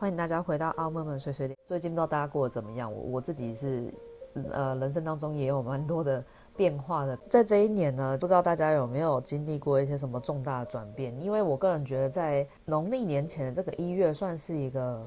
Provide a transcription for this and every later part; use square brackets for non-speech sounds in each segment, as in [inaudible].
欢迎大家回到奥梦梦碎碎念。最近不知道大家过得怎么样？我我自己是，呃，人生当中也有蛮多的变化的。在这一年呢，不知道大家有没有经历过一些什么重大的转变？因为我个人觉得，在农历年前的这个一月，算是一个。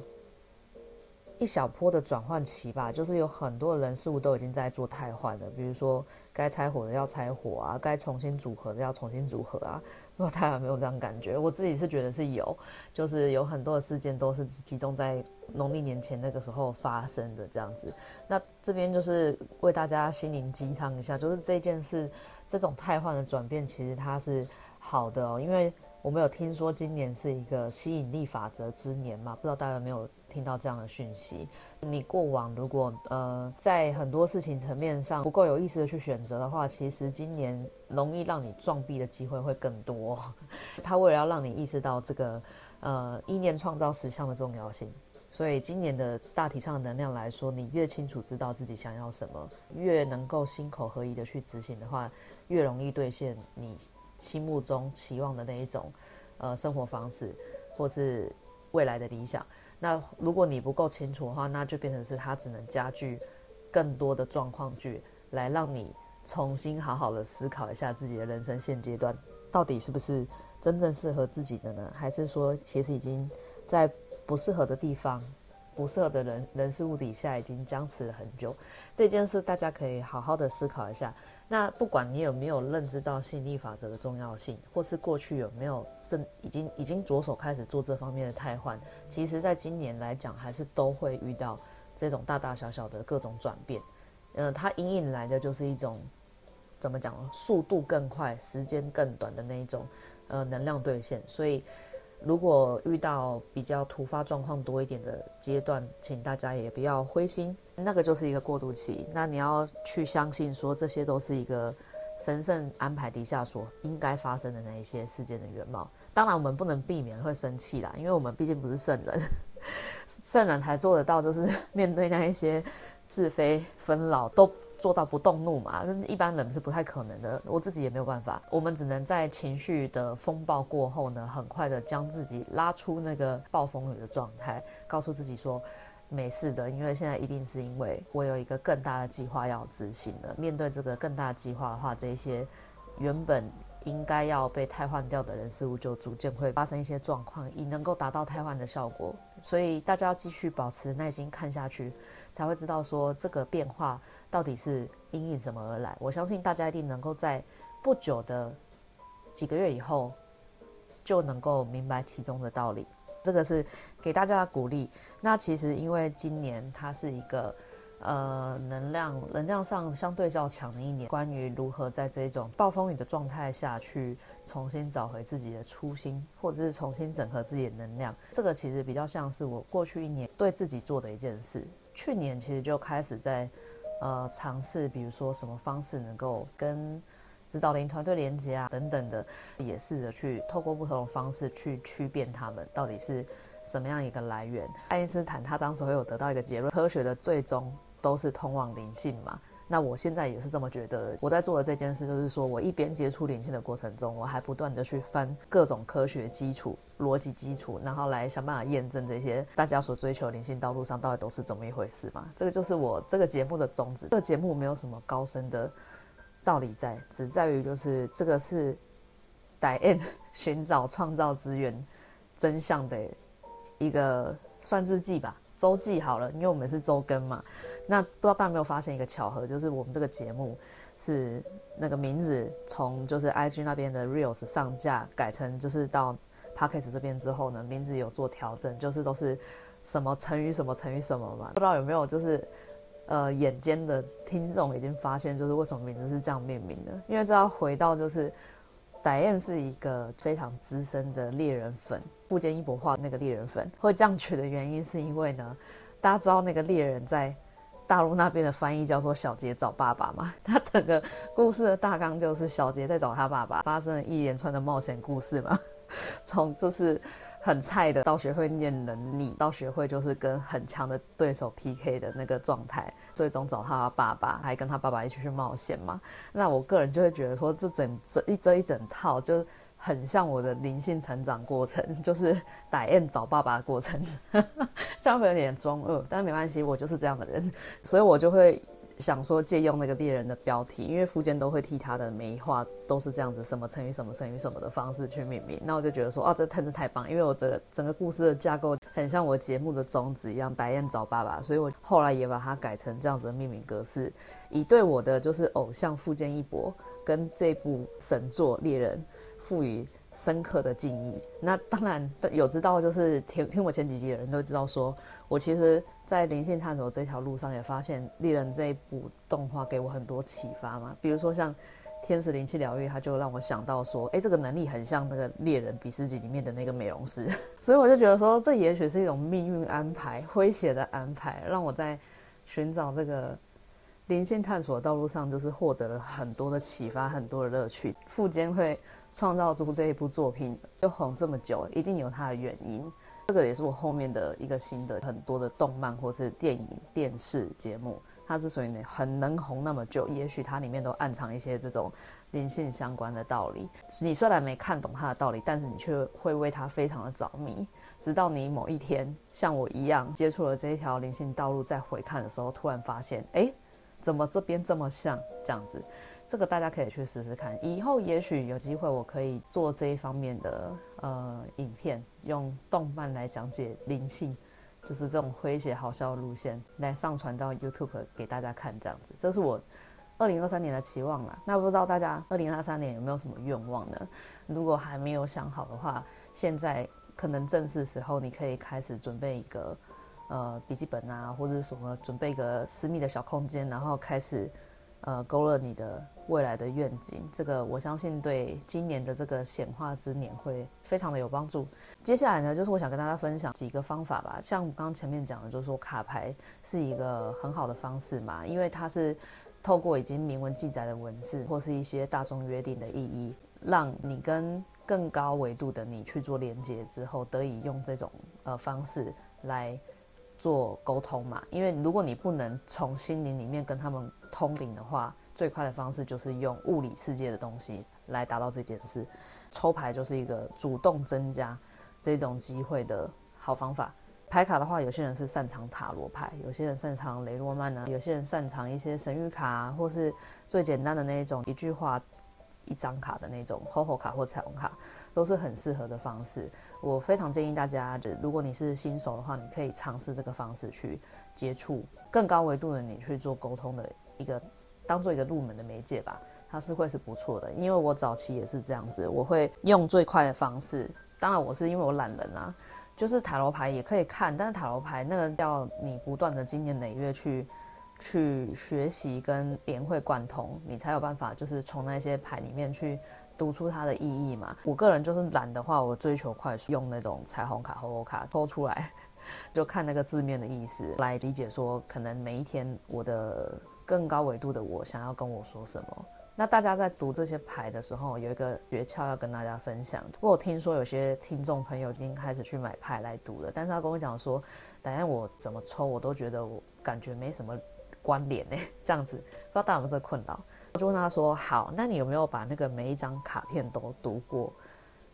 一小波的转换期吧，就是有很多人事物都已经在做汰换了，比如说该拆伙的要拆伙啊，该重新组合的要重新组合啊。不知道大家有没有这样感觉？我自己是觉得是有，就是有很多的事件都是集中在农历年前那个时候发生的这样子。那这边就是为大家心灵鸡汤一下，就是这件事这种汰换的转变，其实它是好的哦，因为我们有听说今年是一个吸引力法则之年嘛，不知道大家有没有？听到这样的讯息，你过往如果呃在很多事情层面上不够有意识的去选择的话，其实今年容易让你撞壁的机会会更多。[laughs] 他为了要让你意识到这个呃意念创造实相的重要性，所以今年的大体上的能量来说，你越清楚知道自己想要什么，越能够心口合一的去执行的话，越容易兑现你心目中期望的那一种呃生活方式，或是未来的理想。那如果你不够清楚的话，那就变成是它只能加剧更多的状况剧，来让你重新好好的思考一下自己的人生现阶段到底是不是真正适合自己的呢？还是说其实已经在不适合的地方、不适合的人人事物底下已经僵持了很久？这件事大家可以好好的思考一下。那不管你有没有认知到吸引力法则的重要性，或是过去有没有正已经已经着手开始做这方面的汰换，其实在今年来讲，还是都会遇到这种大大小小的各种转变。呃，它隐隐来的就是一种怎么讲，速度更快、时间更短的那一种呃能量兑现，所以。如果遇到比较突发状况多一点的阶段，请大家也不要灰心，那个就是一个过渡期。那你要去相信说，这些都是一个神圣安排底下所应该发生的那一些事件的原貌。当然，我们不能避免会生气啦，因为我们毕竟不是圣人，[laughs] 圣人才做得到，就是面对那一些是非纷扰都。做到不动怒嘛，一般人是不太可能的。我自己也没有办法，我们只能在情绪的风暴过后呢，很快的将自己拉出那个暴风雨的状态，告诉自己说没事的，因为现在一定是因为我有一个更大的计划要执行了。面对这个更大计划的话，这一些原本应该要被汰换掉的人事物，就逐渐会发生一些状况，以能够达到汰换的效果。所以大家要继续保持耐心看下去，才会知道说这个变化。到底是因应什么而来？我相信大家一定能够在不久的几个月以后，就能够明白其中的道理。这个是给大家的鼓励。那其实因为今年它是一个呃能量能量上相对较强的一年，关于如何在这种暴风雨的状态下去重新找回自己的初心，或者是重新整合自己的能量，这个其实比较像是我过去一年对自己做的一件事。去年其实就开始在。呃，尝试比如说什么方式能够跟指导灵团队连接啊，等等的，也试着去透过不同的方式去区辨他们到底是什么样一个来源。爱因斯坦他当时会有得到一个结论：科学的最终都是通往灵性嘛。那我现在也是这么觉得。我在做的这件事，就是说我一边接触灵性的过程中，我还不断的去翻各种科学基础、逻辑基础，然后来想办法验证这些大家所追求灵性道路上到底都是怎么一回事嘛。这个就是我这个节目的宗旨。这个节目没有什么高深的道理在，只在于就是这个是带 in [laughs] 寻找创造资源真相的一个算日记吧。周记好了，因为我们是周更嘛。那不知道大家有没有发现一个巧合，就是我们这个节目是那个名字从就是 IG 那边的 Reels 上架改成就是到 Podcast 这边之后呢，名字有做调整，就是都是什么成语什么成语什么嘛。不知道有没有就是呃眼尖的听众已经发现，就是为什么名字是这样命名的？因为这要回到就是。Diane 是一个非常资深的猎人粉，富坚一博画那个猎人粉，会这样取的原因是因为呢，大家知道那个猎人在大陆那边的翻译叫做小杰找爸爸嘛，[laughs] 他整个故事的大纲就是小杰在找他爸爸，发生了一连串的冒险故事嘛，[laughs] 从就是。很菜的到学会念能力，到学会就是跟很强的对手 PK 的那个状态，最终找他爸爸，还跟他爸爸一起去冒险嘛。那我个人就会觉得说，这整这一这一整套就很像我的灵性成长过程，[laughs] 就是打雁找爸爸的过程，这样会有点中二，但是没关系，我就是这样的人，所以我就会。想说借用那个猎人的标题，因为富坚都会替他的每一话都是这样子，什么成语什么成语什么的方式去命名。那我就觉得说，哦，这真是太棒，因为我这个整个故事的架构很像我节目的宗旨一样，白燕找爸爸，所以我后来也把它改成这样子的命名格式，以对我的就是偶像富坚义博跟这部神作猎人赋予深刻的敬意。那当然有知道，就是听听我前几集的人都知道说，说我其实。在灵性探索这条路上，也发现《猎人》这一部动画给我很多启发嘛。比如说像《天使灵气疗愈》，它就让我想到说，哎，这个能力很像那个猎人比斯吉里面的那个美容师，[laughs] 所以我就觉得说，这也许是一种命运安排、诙谐的安排，让我在寻找这个灵性探索的道路上，就是获得了很多的启发、很多的乐趣。富坚会创造出这一部作品，又红这么久，一定有它的原因。这个也是我后面的一个新的很多的动漫或是电影、电视节目，它之所以呢很能红那么久，也许它里面都暗藏一些这种灵性相关的道理。你虽然没看懂它的道理，但是你却会为它非常的着迷，直到你某一天像我一样接触了这一条灵性道路，再回看的时候，突然发现，哎，怎么这边这么像这样子？这个大家可以去试试看，以后也许有机会，我可以做这一方面的呃影片，用动漫来讲解灵性，就是这种诙谐好笑的路线来上传到 YouTube 给大家看，这样子，这是我二零二三年的期望啦。那不知道大家二零二三年有没有什么愿望呢？如果还没有想好的话，现在可能正是时候，你可以开始准备一个呃笔记本啊，或者什么准备一个私密的小空间，然后开始。呃，勾勒你的未来的愿景，这个我相信对今年的这个显化之年会非常的有帮助。接下来呢，就是我想跟大家分享几个方法吧。像刚刚前面讲的，就是说卡牌是一个很好的方式嘛，因为它是透过已经明文记载的文字或是一些大众约定的意义，让你跟更高维度的你去做连接之后，得以用这种呃方式来做沟通嘛。因为如果你不能从心灵里面跟他们通灵的话，最快的方式就是用物理世界的东西来达到这件事。抽牌就是一个主动增加这种机会的好方法。牌卡的话，有些人是擅长塔罗牌，有些人擅长雷诺曼啊，有些人擅长一些神谕卡，或是最简单的那一种一句话一张卡的那种 HOHO 卡或彩虹卡，都是很适合的方式。我非常建议大家，如果你是新手的话，你可以尝试这个方式去接触更高维度的你去做沟通的。一个当做一个入门的媒介吧，它是会是不错的。因为我早期也是这样子，我会用最快的方式。当然，我是因为我懒人啊，就是塔罗牌也可以看，但是塔罗牌那个要你不断的经年累月去去学习跟联会贯通，你才有办法就是从那些牌里面去读出它的意义嘛。我个人就是懒的话，我追求快速，用那种彩虹卡、红卡抽出来，就看那个字面的意思来理解，说可能每一天我的。更高维度的我想要跟我说什么？那大家在读这些牌的时候，有一个诀窍要跟大家分享。不过我听说有些听众朋友已经开始去买牌来读了，但是他跟我讲说，等下我怎么抽，我都觉得我感觉没什么关联呢。[laughs] 这样子，不知道大家有没有这个困扰？我就问他说：好，那你有没有把那个每一张卡片都读过？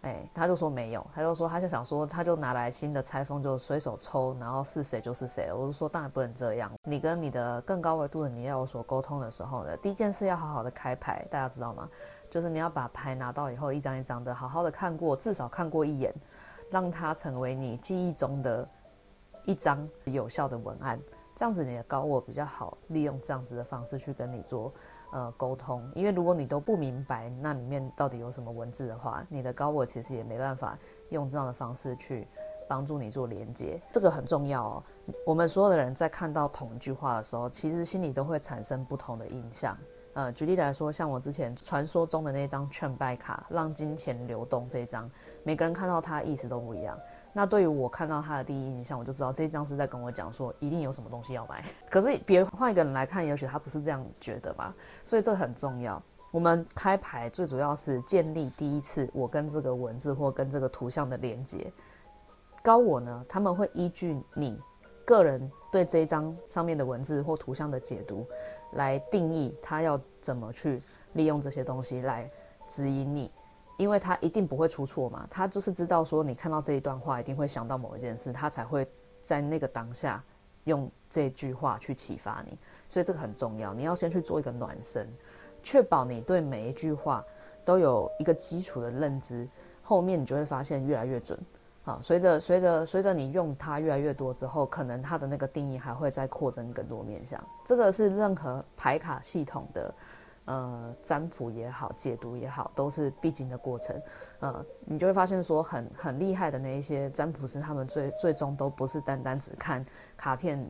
哎，他就说没有，他就说他就想说，他就拿来新的拆封，就随手抽，然后是谁就是谁。我就说当然不能这样，你跟你的更高维度的你要有所沟通的时候呢，第一件事要好好的开牌，大家知道吗？就是你要把牌拿到以后，一张一张的好好的看过，至少看过一眼，让它成为你记忆中的一张有效的文案，这样子你的高我比较好利用这样子的方式去跟你做。呃，沟通，因为如果你都不明白那里面到底有什么文字的话，你的高我其实也没办法用这样的方式去帮助你做连接，这个很重要哦。我们所有的人在看到同一句话的时候，其实心里都会产生不同的印象。呃，举例来说，像我之前传说中的那张劝败卡，让金钱流动这一张，每个人看到它意思都不一样。那对于我看到他的第一印象，我就知道这一张是在跟我讲说，一定有什么东西要买。[laughs] 可是别换一个人来看，也许他不是这样觉得吧。所以这很重要。我们开牌最主要是建立第一次我跟这个文字或跟这个图像的连接。高我呢，他们会依据你个人对这一张上面的文字或图像的解读，来定义他要怎么去利用这些东西来指引你。因为他一定不会出错嘛，他就是知道说你看到这一段话一定会想到某一件事，他才会在那个当下用这句话去启发你，所以这个很重要，你要先去做一个暖身，确保你对每一句话都有一个基础的认知，后面你就会发现越来越准。啊，随着随着随着你用它越来越多之后，可能它的那个定义还会再扩增更多面向。这个是任何牌卡系统的，呃，占卜也好，解读也好，都是必经的过程。呃，你就会发现说很，很厉害的那一些占卜师，他们最最终都不是单单只看卡片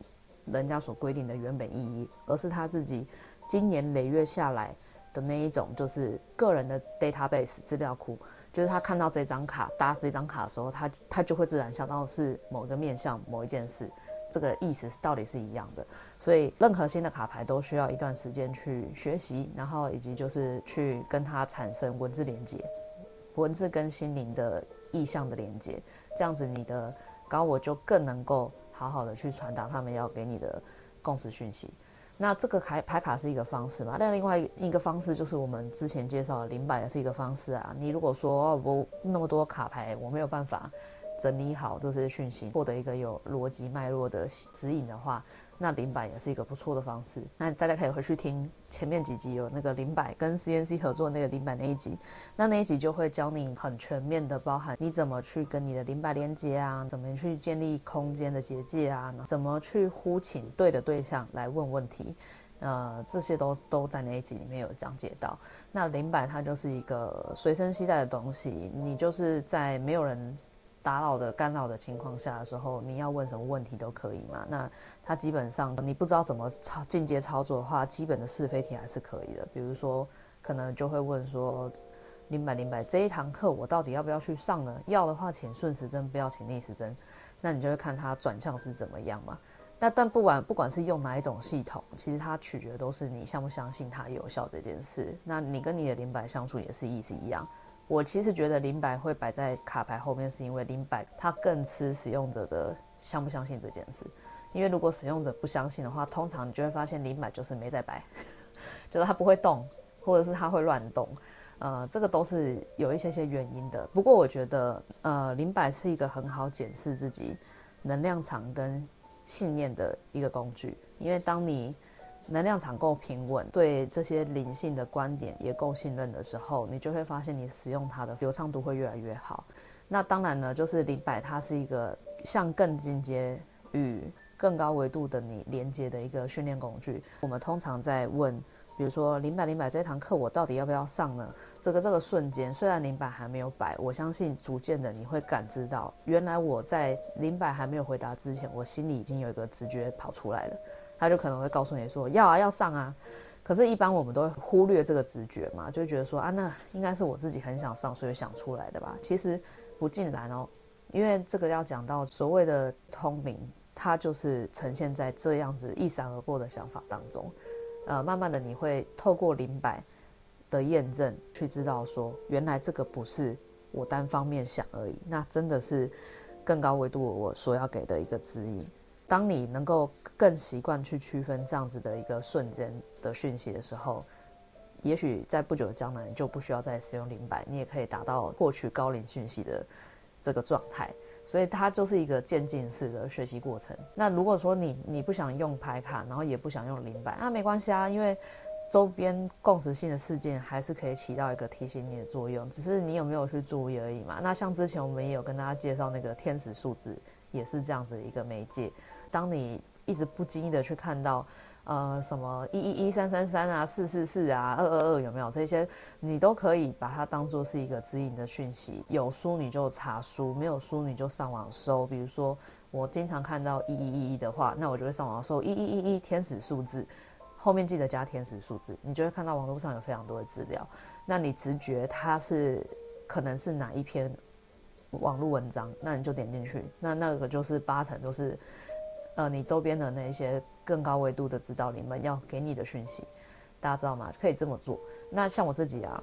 人家所规定的原本意义，而是他自己经年累月下来的那一种，就是个人的 database 资料库。就是他看到这张卡搭这张卡的时候，他他就会自然想到是某一个面向某一件事，这个意思是到底是一样的。所以任何新的卡牌都需要一段时间去学习，然后以及就是去跟它产生文字连接，文字跟心灵的意象的连接，这样子你的高我就更能够好好的去传达他们要给你的共识讯息。那这个牌牌卡是一个方式嘛？那另外一个方式就是我们之前介绍的灵摆也是一个方式啊。你如果说我那么多卡牌，我没有办法整理好这些讯息，获得一个有逻辑脉络的指引的话。那灵摆也是一个不错的方式，那大家可以回去听前面几集有那个灵摆跟 CNC 合作那个灵摆那一集，那那一集就会教你很全面的，包含你怎么去跟你的灵摆连接啊，怎么去建立空间的结界啊，怎么去呼请对的对象来问问题，呃，这些都都在那一集里面有讲解到。那灵摆它就是一个随身携带的东西，你就是在没有人。打扰的干扰的情况下的时候，你要问什么问题都可以嘛。那它基本上你不知道怎么操进阶操作的话，基本的是非题还是可以的。比如说，可能就会问说，灵摆灵摆这一堂课我到底要不要去上呢？要的话，请顺时针，不要请逆时针。那你就会看它转向是怎么样嘛。那但不管不管是用哪一种系统，其实它取决都是你相不相信它有效这件事。那你跟你的灵摆相处也是意思一样。我其实觉得灵摆会摆在卡牌后面，是因为灵摆它更吃使用者的相不相信这件事。因为如果使用者不相信的话，通常你就会发现灵摆就是没在摆，[laughs] 就是它不会动，或者是它会乱动。呃，这个都是有一些些原因的。不过我觉得，呃，灵摆是一个很好检视自己能量场跟信念的一个工具，因为当你能量场够平稳，对这些灵性的观点也够信任的时候，你就会发现你使用它的流畅度会越来越好。那当然呢，就是灵摆它是一个向更进阶与更高维度的你连接的一个训练工具。我们通常在问，比如说灵摆灵摆这堂课我到底要不要上呢？这个这个瞬间，虽然灵摆还没有摆，我相信逐渐的你会感知到，原来我在灵摆还没有回答之前，我心里已经有一个直觉跑出来了。他就可能会告诉你说要啊，要上啊，可是，一般我们都会忽略这个直觉嘛，就觉得说啊，那应该是我自己很想上，所以想出来的吧。其实不尽然哦，因为这个要讲到所谓的通灵，它就是呈现在这样子一闪而过的想法当中。呃，慢慢的你会透过灵摆的验证，去知道说，原来这个不是我单方面想而已，那真的是更高维度我所要给的一个指引。当你能够更习惯去区分这样子的一个瞬间的讯息的时候，也许在不久的将来你就不需要再使用灵摆，你也可以达到获取高灵讯息的这个状态。所以它就是一个渐进式的学习过程。那如果说你你不想用牌卡，然后也不想用灵摆，那没关系啊，因为周边共识性的事件还是可以起到一个提醒你的作用，只是你有没有去注意而已嘛。那像之前我们也有跟大家介绍那个天使数字，也是这样子的一个媒介。当你一直不经意的去看到，呃，什么一一一三三三啊，四四四啊，二二二有没有这些？你都可以把它当做是一个指引的讯息。有书你就查书，没有书你就上网搜。比如说我经常看到一一一一的话，那我就会上网搜一一一一天使数字，后面记得加天使数字，你就会看到网络上有非常多的资料。那你直觉它是可能是哪一篇网络文章，那你就点进去，那那个就是八成都是。呃，你周边的那些更高维度的指导灵们要给你的讯息，大家知道吗？可以这么做。那像我自己啊，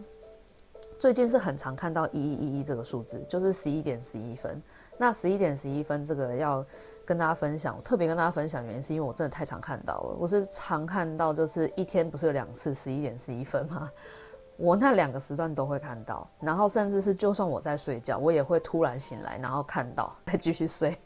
最近是很常看到一一一一这个数字，就是十一点十一分。那十一点十一分这个要跟大家分享，我特别跟大家分享原因是因为我真的太常看到了。我是常看到，就是一天不是有两次十一点十一分吗？[laughs] 我那两个时段都会看到，然后甚至是就算我在睡觉，我也会突然醒来，然后看到再继续睡。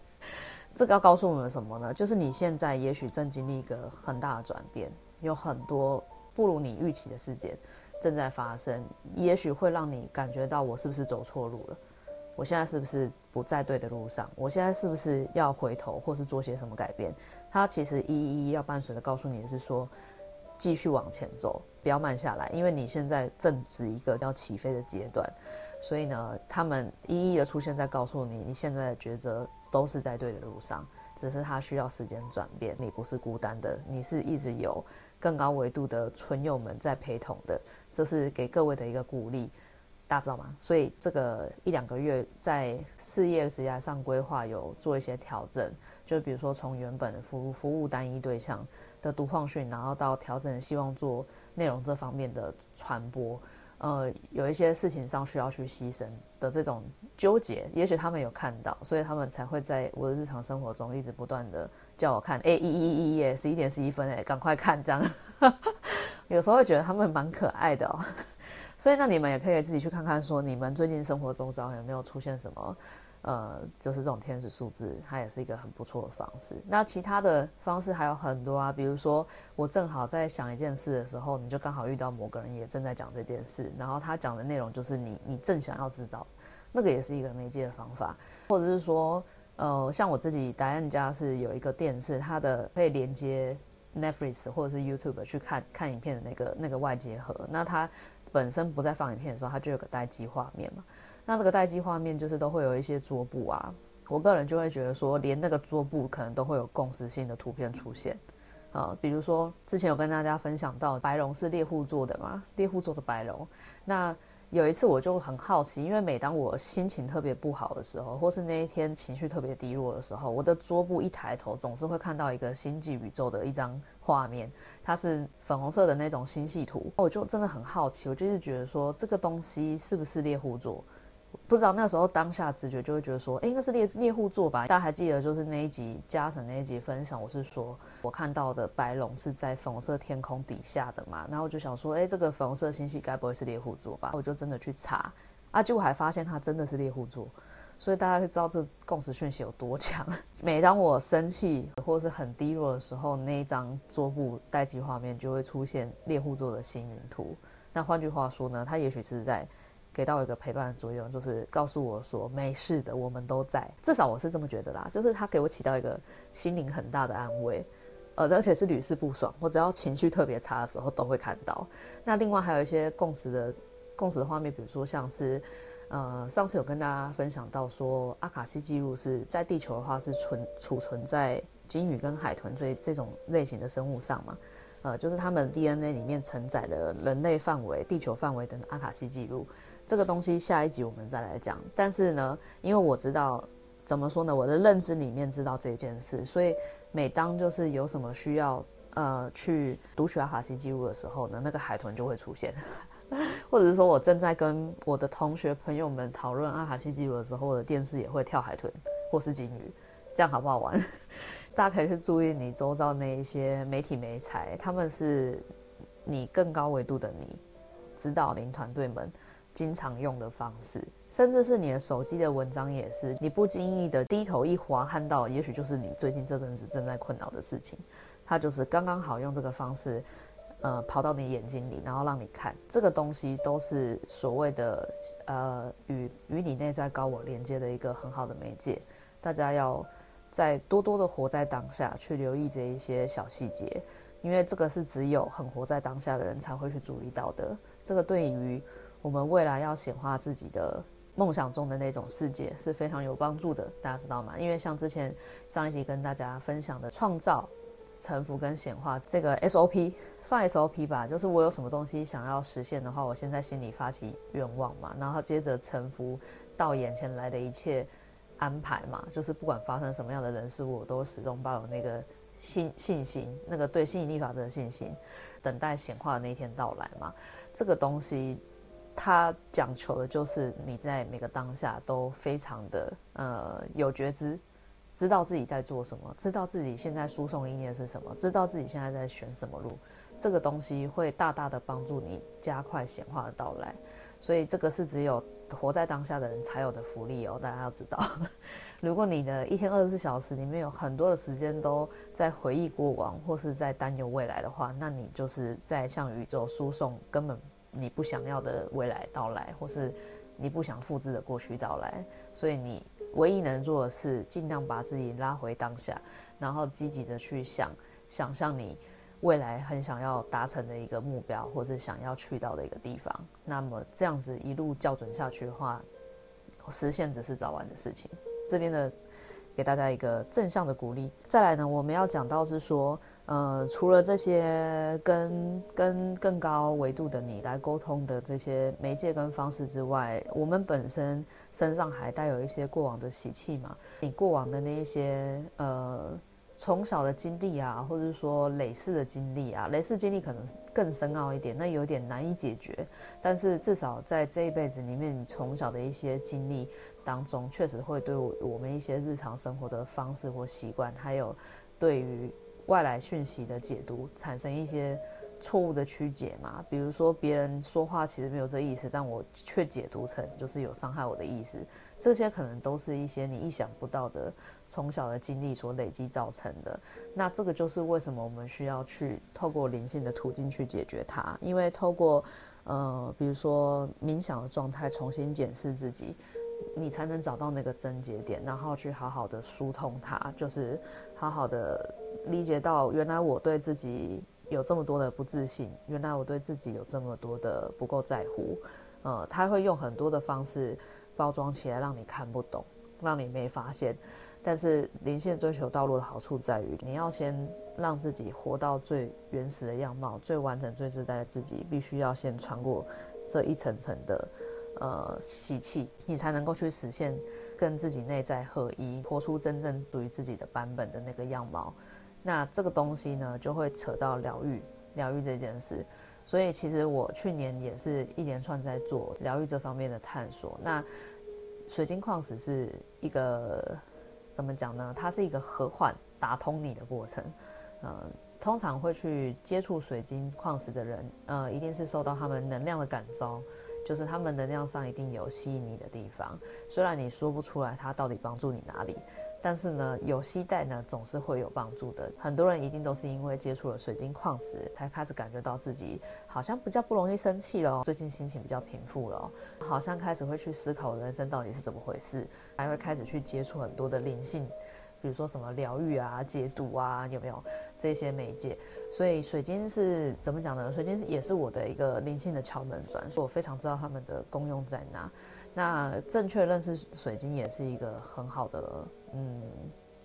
这个要告诉我们什么呢？就是你现在也许正经历一个很大的转变，有很多不如你预期的事件正在发生，也许会让你感觉到我是不是走错路了？我现在是不是不在对的路上？我现在是不是要回头，或是做些什么改变？它其实一一一要伴随的告诉你的是说，继续往前走，不要慢下来，因为你现在正值一个要起飞的阶段。所以呢，他们一一的出现在告诉你，你现在的抉择都是在对的路上，只是它需要时间转变。你不是孤单的，你是一直有更高维度的存有们在陪同的，这是给各位的一个鼓励。大家知道吗？所以这个一两个月在事业职涯上规划有做一些调整，就比如说从原本服务服务单一对象的读矿训，然后到调整希望做内容这方面的传播，呃，有一些事情上需要去牺牲的这种纠结，也许他们有看到，所以他们才会在我的日常生活中一直不断的叫我看，哎，一一一耶，十一点十一分，哎，赶快看这样，[laughs] 有时候会觉得他们蛮可爱的哦。[laughs] 所以，那你们也可以自己去看看，说你们最近生活中早有没有出现什么，呃，就是这种天使数字，它也是一个很不错的方式。那其他的方式还有很多啊，比如说我正好在想一件事的时候，你就刚好遇到某个人也正在讲这件事，然后他讲的内容就是你你正想要知道，那个也是一个媒介的方法，或者是说，呃，像我自己答案家是有一个电视，它的可以连接 Netflix 或者是 YouTube 去看看影片的那个那个外接盒，那它。本身不在放影片的时候，它就有个待机画面嘛。那这个待机画面就是都会有一些桌布啊。我个人就会觉得说，连那个桌布可能都会有共识性的图片出现啊。比如说之前有跟大家分享到，白龙是猎户座的嘛，猎户座的白龙。那有一次我就很好奇，因为每当我心情特别不好的时候，或是那一天情绪特别低落的时候，我的桌布一抬头，总是会看到一个星际宇宙的一张画面，它是粉红色的那种星系图。我就真的很好奇，我就是觉得说这个东西是不是猎户座？不知道那时候当下直觉就会觉得说，哎，应该是猎猎户座吧？大家还记得就是那一集加成那一集分享，我是说我看到的白龙是在粉红色天空底下的嘛？然后我就想说，哎，这个粉红色星系该不会是猎户座吧？我就真的去查，啊，结果还发现它真的是猎户座。所以大家可以知道这共识讯息有多强。每当我生气或是很低落的时候，那一张桌布待机画面就会出现猎户座的星云图。那换句话说呢，它也许是在。给到一个陪伴的作用，就是告诉我说没事的，我们都在。至少我是这么觉得啦，就是他给我起到一个心灵很大的安慰，呃，而且是屡试不爽。我只要情绪特别差的时候都会看到。那另外还有一些共识的共识的画面，比如说像是，呃，上次有跟大家分享到说，阿卡西记录是在地球的话是存储存在鲸鱼跟海豚这这种类型的生物上嘛，呃，就是他们 DNA 里面承载了人类范围、地球范围等阿卡西记录。这个东西下一集我们再来讲。但是呢，因为我知道怎么说呢，我的认知里面知道这件事，所以每当就是有什么需要呃去读取阿卡西记录的时候呢，那个海豚就会出现，[laughs] 或者是说我正在跟我的同学朋友们讨论阿卡西记录的时候，我的电视也会跳海豚或是鲸鱼，这样好不好玩？[laughs] 大家可以去注意你周遭那一些媒体媒材，他们是你更高维度的你指导灵团队们。经常用的方式，甚至是你的手机的文章也是，你不经意的低头一滑看到，也许就是你最近这阵子正在困扰的事情，它就是刚刚好用这个方式，呃，跑到你眼睛里，然后让你看这个东西，都是所谓的呃与与你内在高我连接的一个很好的媒介。大家要再多多的活在当下，去留意这一些小细节，因为这个是只有很活在当下的人才会去注意到的。这个对于我们未来要显化自己的梦想中的那种世界是非常有帮助的，大家知道吗？因为像之前上一集跟大家分享的创造、臣服跟显化这个 SOP，算 SOP 吧，就是我有什么东西想要实现的话，我先在心里发起愿望嘛，然后接着臣服到眼前来的一切安排嘛，就是不管发生什么样的人事物，我都始终抱有那个信信心，那个对吸引力法则的信心，等待显化的那一天到来嘛，这个东西。他讲求的就是你在每个当下都非常的呃有觉知，知道自己在做什么，知道自己现在输送意念是什么，知道自己现在在选什么路，这个东西会大大的帮助你加快显化的到来。所以这个是只有活在当下的人才有的福利哦，大家要知道。[laughs] 如果你的一天二十四小时里面有很多的时间都在回忆过往，或是在担忧未来的话，那你就是在向宇宙输送根本你不想要的未来到来，或是你不想复制的过去到来。所以你唯一能做的是尽量把自己拉回当下，然后积极的去想，想象你。未来很想要达成的一个目标，或者想要去到的一个地方，那么这样子一路校准下去的话，实现只是早晚的事情。这边的给大家一个正向的鼓励。再来呢，我们要讲到是说，呃，除了这些跟跟更高维度的你来沟通的这些媒介跟方式之外，我们本身身上还带有一些过往的习气嘛，你过往的那一些呃。从小的经历啊，或者说累世的经历啊，累世经历可能更深奥一点，那有点难以解决。但是至少在这一辈子里面，你从小的一些经历当中，确实会对我们一些日常生活的方式或习惯，还有对于外来讯息的解读，产生一些错误的曲解嘛。比如说别人说话其实没有这意思，但我却解读成就是有伤害我的意思。这些可能都是一些你意想不到的从小的经历所累积造成的。那这个就是为什么我们需要去透过灵性的途径去解决它，因为透过呃，比如说冥想的状态重新检视自己，你才能找到那个症结点，然后去好好的疏通它，就是好好的理解到原来我对自己有这么多的不自信，原来我对自己有这么多的不够在乎。呃，他会用很多的方式。包装起来让你看不懂，让你没发现。但是灵性追求道路的好处在于，你要先让自己活到最原始的样貌、最完整、最自在的自己，必须要先穿过这一层层的呃习气，你才能够去实现跟自己内在合一，活出真正属于自己的版本的那个样貌。那这个东西呢，就会扯到疗愈，疗愈这件事。所以其实我去年也是一连串在做疗愈这方面的探索。那水晶矿石是一个怎么讲呢？它是一个和缓打通你的过程。嗯、通常会去接触水晶矿石的人，呃，一定是受到他们能量的感召，就是他们能量上一定有吸引你的地方。虽然你说不出来它到底帮助你哪里。但是呢，有期待呢，总是会有帮助的。很多人一定都是因为接触了水晶矿石，才开始感觉到自己好像比较不容易生气了，最近心情比较平复了，好像开始会去思考人生到底是怎么回事，还会开始去接触很多的灵性，比如说什么疗愈啊、解读啊，有没有这些媒介？所以水晶是怎么讲呢？水晶也是我的一个灵性的敲门砖，所以我非常知道它们的功用在哪。那正确认识水晶也是一个很好的嗯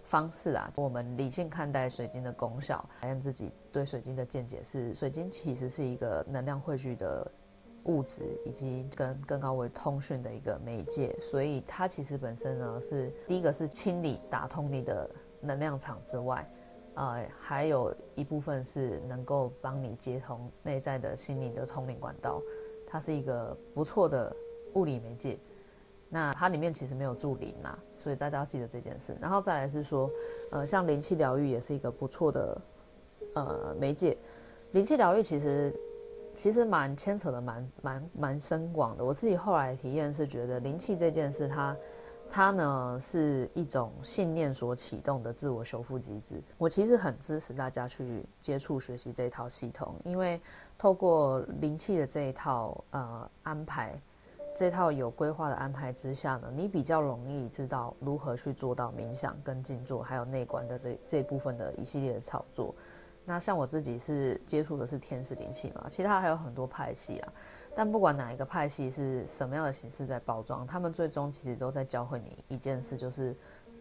方式啊。我们理性看待水晶的功效，发现自己对水晶的见解是：水晶其实是一个能量汇聚的物质，以及跟更高维通讯的一个媒介。所以它其实本身呢，是第一个是清理打通你的能量场之外，呃，还有一部分是能够帮你接通内在的心灵的通灵管道。它是一个不错的。物理媒介，那它里面其实没有助灵呐，所以大家要记得这件事。然后再来是说，呃，像灵气疗愈也是一个不错的呃媒介。灵气疗愈其实其实蛮牵扯的蛮蛮蛮深广的。我自己后来体验是觉得灵气这件事，它它呢是一种信念所启动的自我修复机制。我其实很支持大家去接触学习这一套系统，因为透过灵气的这一套呃安排。这套有规划的安排之下呢，你比较容易知道如何去做到冥想跟静坐，还有内观的这这部分的一系列的操作。那像我自己是接触的是天使灵气嘛，其他还有很多派系啊。但不管哪一个派系是什么样的形式在包装，他们最终其实都在教会你一件事，就是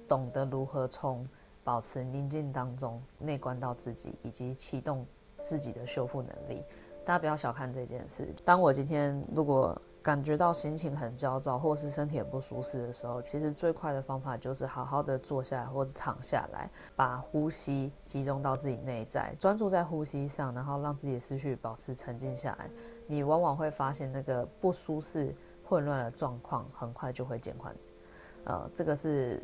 懂得如何从保持宁静当中内观到自己，以及启动自己的修复能力。大家不要小看这件事。当我今天如果感觉到心情很焦躁，或是身体很不舒适的时候，其实最快的方法就是好好的坐下来或者躺下来，把呼吸集中到自己内在，专注在呼吸上，然后让自己的思绪保持沉静下来。你往往会发现那个不舒适、混乱的状况很快就会减缓。呃，这个是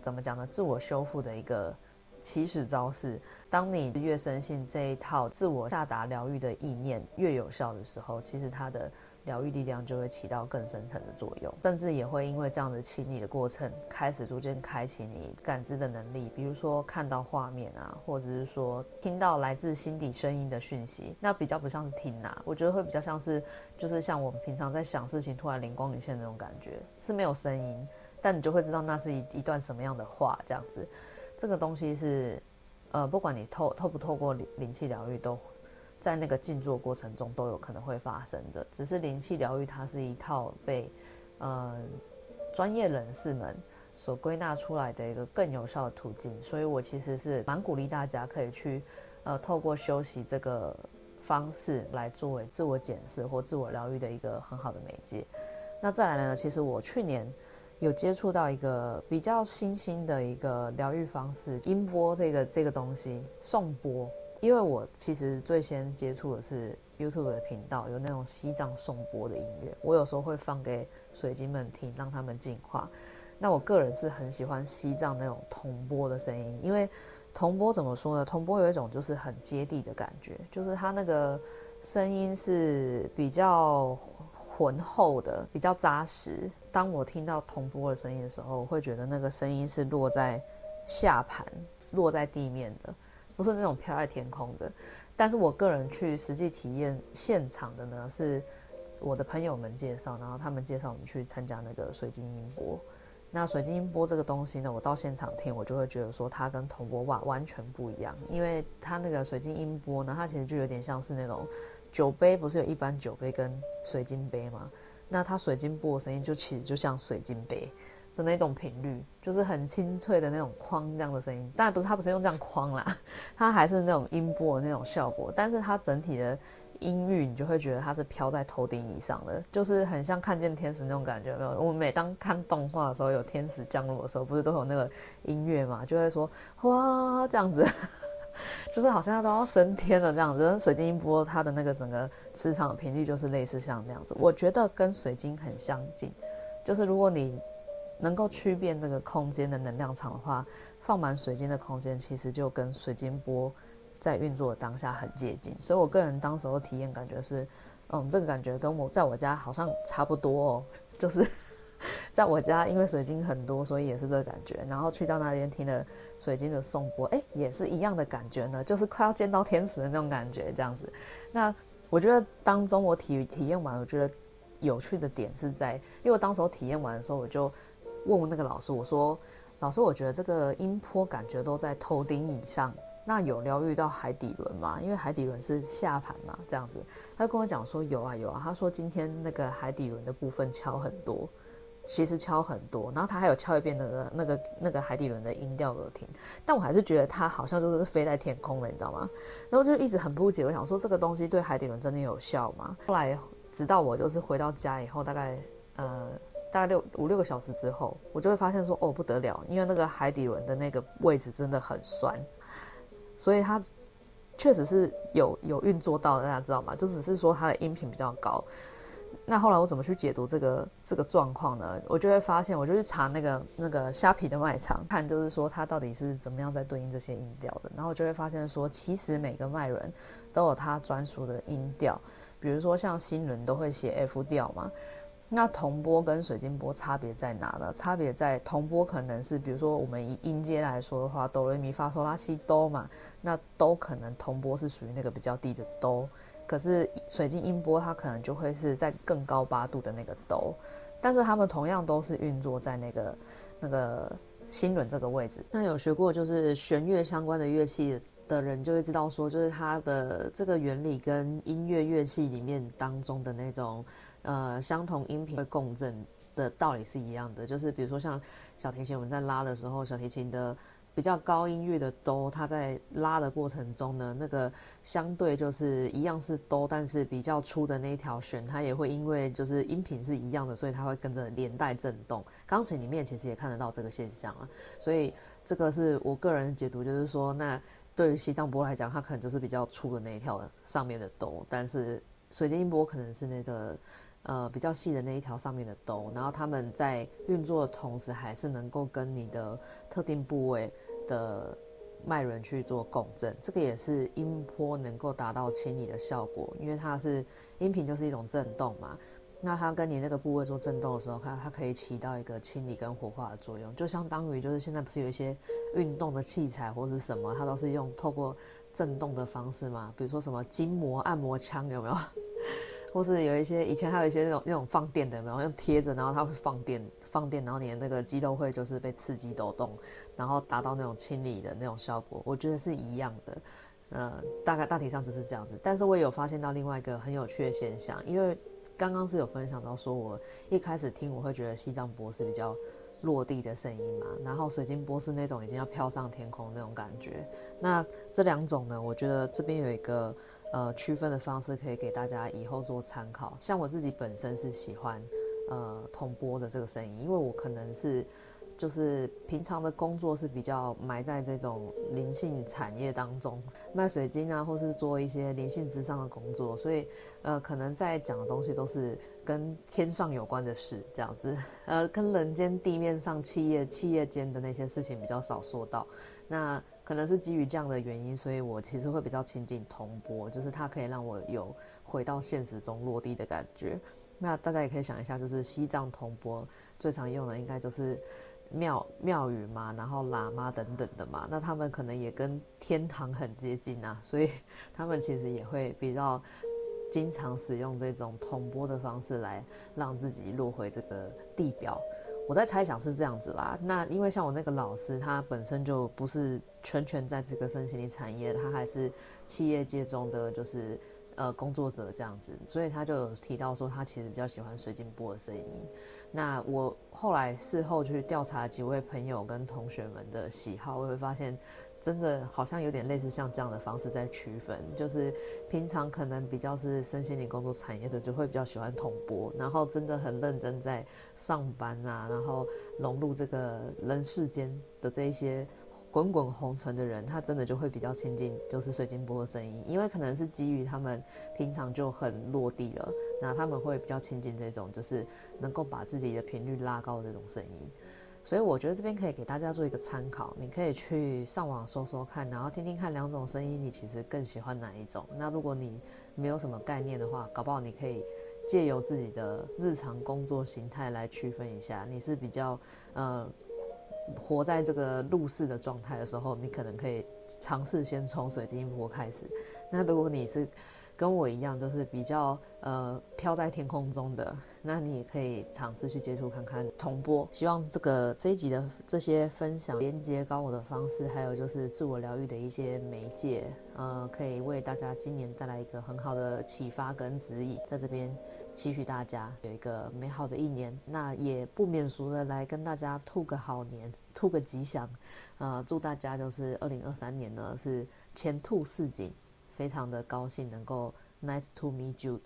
怎么讲呢？自我修复的一个起始招式。当你越深信这一套自我下达疗愈的意念越有效的时候，其实它的疗愈力量就会起到更深层的作用，甚至也会因为这样的清理的过程，开始逐渐开启你感知的能力，比如说看到画面啊，或者是说听到来自心底声音的讯息，那比较不像是听啊，我觉得会比较像是，就是像我们平常在想事情，突然灵光一现那种感觉，是没有声音，但你就会知道那是一一段什么样的话，这样子，这个东西是。呃，不管你透透不透过灵灵气疗愈，都在那个静坐过程中都有可能会发生的。只是灵气疗愈它是一套被呃专业人士们所归纳出来的一个更有效的途径，所以我其实是蛮鼓励大家可以去呃透过休息这个方式来作为自我检视或自我疗愈的一个很好的媒介。那再来呢，其实我去年。有接触到一个比较新兴的一个疗愈方式，音波这个这个东西，颂波。因为我其实最先接触的是 YouTube 的频道，有那种西藏颂钵的音乐，我有时候会放给水晶们听，让他们净化。那我个人是很喜欢西藏那种铜钵的声音，因为铜钵怎么说呢？铜钵有一种就是很接地的感觉，就是它那个声音是比较。浑厚的，比较扎实。当我听到铜钵的声音的时候，我会觉得那个声音是落在下盘、落在地面的，不是那种飘在天空的。但是我个人去实际体验现场的呢，是我的朋友们介绍，然后他们介绍我们去参加那个水晶音波。那水晶音波这个东西呢，我到现场听，我就会觉得说它跟铜钵哇完全不一样，因为它那个水晶音波呢，它其实就有点像是那种。酒杯不是有一般酒杯跟水晶杯吗？那它水晶波的声音就其实就像水晶杯的那种频率，就是很清脆的那种框这样的声音。当然不是，它不是用这样框啦，它还是那种音波的那种效果。但是它整体的音域，你就会觉得它是飘在头顶以上的，就是很像看见天使那种感觉。没有？我们每当看动画的时候，有天使降落的时候，不是都有那个音乐嘛？就会说哇这样子。[laughs] 就是好像都要升天了这样子，水晶音波它的那个整个磁场频率就是类似像那样子，我觉得跟水晶很相近。就是如果你能够区辨那个空间的能量场的话，放满水晶的空间其实就跟水晶波在运作的当下很接近。所以我个人当时候体验感觉是，嗯，这个感觉跟我在我家好像差不多哦，[laughs] 就是。在我家，因为水晶很多，所以也是这个感觉。然后去到那边听了水晶的颂钵，哎，也是一样的感觉呢，就是快要见到天使的那种感觉，这样子。那我觉得当中我体体验完，我觉得有趣的点是在，因为我当时候体验完的时候，我就问问那个老师，我说：“老师，我觉得这个音波感觉都在头顶以上，那有疗愈到海底轮吗？因为海底轮是下盘嘛，这样子。”他跟我讲说：“有啊，有啊。”他说：“今天那个海底轮的部分敲很多。”其实敲很多，然后他还有敲一遍那个那个那个海底轮的音调给我听，但我还是觉得它好像就是飞在天空了，你知道吗？然后就一直很不解，我想说这个东西对海底轮真的有效吗？后来直到我就是回到家以后，大概呃大概六五六个小时之后，我就会发现说哦不得了，因为那个海底轮的那个位置真的很酸，所以它确实是有有运作到的，大家知道吗？就只是说它的音频比较高。那后来我怎么去解读这个这个状况呢？我就会发现，我就去查那个那个虾皮的卖场，看就是说它到底是怎么样在对应这些音调的。然后我就会发现说，其实每个脉轮都有他专属的音调。比如说像新轮都会写 F 调嘛。那铜钵跟水晶钵差别在哪呢？差别在铜钵可能是，比如说我们以音阶来说的话，哆来咪发嗦拉西哆嘛，那哆可能铜钵是属于那个比较低的哆。可是水晶音波它可能就会是在更高八度的那个哆，但是它们同样都是运作在那个那个心轮这个位置。那有学过就是弦乐相关的乐器的人就会知道说，就是它的这个原理跟音乐乐器里面当中的那种呃相同音频会共振的道理是一样的。就是比如说像小提琴，我们在拉的时候，小提琴的。比较高音域的哆，它在拉的过程中呢，那个相对就是一样是哆，但是比较粗的那一条弦，它也会因为就是音频是一样的，所以它会跟着连带震动。钢琴里面其实也看得到这个现象啊，所以这个是我个人解读，就是说，那对于西藏波来讲，它可能就是比较粗的那一条上面的哆，但是水晶音波可能是那个呃比较细的那一条上面的哆，然后他们在运作的同时，还是能够跟你的特定部位。的脉轮去做共振，这个也是音波能够达到清理的效果，因为它是音频就是一种震动嘛。那它跟你那个部位做震动的时候，它它可以起到一个清理跟活化的作用，就相当于就是现在不是有一些运动的器材或者什么，它都是用透过震动的方式嘛，比如说什么筋膜按摩枪有没有？[laughs] 或是有一些以前还有一些那种那种放电的有没有？用贴着，然后它会放电放电，然后你的那个肌肉会就是被刺激抖动，然后达到那种清理的那种效果，我觉得是一样的。呃，大概大体上就是这样子。但是我也有发现到另外一个很有趣的现象，因为。刚刚是有分享到说，我一开始听我会觉得西藏波是比较落地的声音嘛，然后水晶波是那种已经要飘上天空那种感觉。那这两种呢，我觉得这边有一个呃区分的方式，可以给大家以后做参考。像我自己本身是喜欢呃通波的这个声音，因为我可能是。就是平常的工作是比较埋在这种灵性产业当中，卖水晶啊，或是做一些灵性之上的工作，所以呃，可能在讲的东西都是跟天上有关的事，这样子，[laughs] 呃，跟人间地面上企业企业间的那些事情比较少说到。那可能是基于这样的原因，所以我其实会比较亲近铜钵，就是它可以让我有回到现实中落地的感觉。那大家也可以想一下，就是西藏铜钵最常用的应该就是。庙庙宇嘛，然后喇嘛等等的嘛，那他们可能也跟天堂很接近啊，[laughs] 所以他们其实也会比较经常使用这种铜钵的方式来让自己落回这个地表。我在猜想是这样子啦。那因为像我那个老师，他本身就不是全权在这个身心灵产业，他还是企业界中的就是呃工作者这样子，所以他就有提到说，他其实比较喜欢水晶波的声音。那我后来事后去调查几位朋友跟同学们的喜好，我会发现，真的好像有点类似像这样的方式在区分，就是平常可能比较是身心灵工作产业的，就会比较喜欢铜钵，然后真的很认真在上班啊，然后融入这个人世间的这一些。滚滚红尘的人，他真的就会比较亲近，就是水晶波的声音，因为可能是基于他们平常就很落地了，那他们会比较亲近这种，就是能够把自己的频率拉高这种声音。所以我觉得这边可以给大家做一个参考，你可以去上网搜搜看，然后听听看两种声音，你其实更喜欢哪一种？那如果你没有什么概念的话，搞不好你可以借由自己的日常工作形态来区分一下，你是比较呃。活在这个入世的状态的时候，你可能可以尝试先从水晶钵开始。那如果你是跟我一样，都是比较呃飘在天空中的，那你也可以尝试去接触看看铜钵。希望这个这一集的这些分享，连接高我的方式，还有就是自我疗愈的一些媒介，呃，可以为大家今年带来一个很好的启发跟指引，在这边。期许大家有一个美好的一年，那也不免俗的来跟大家吐个好年，吐个吉祥，呃，祝大家就是二零二三年呢是前兔似锦，非常的高兴能够 nice to meet you。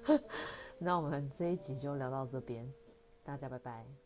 [laughs] 那我们这一集就聊到这边，大家拜拜。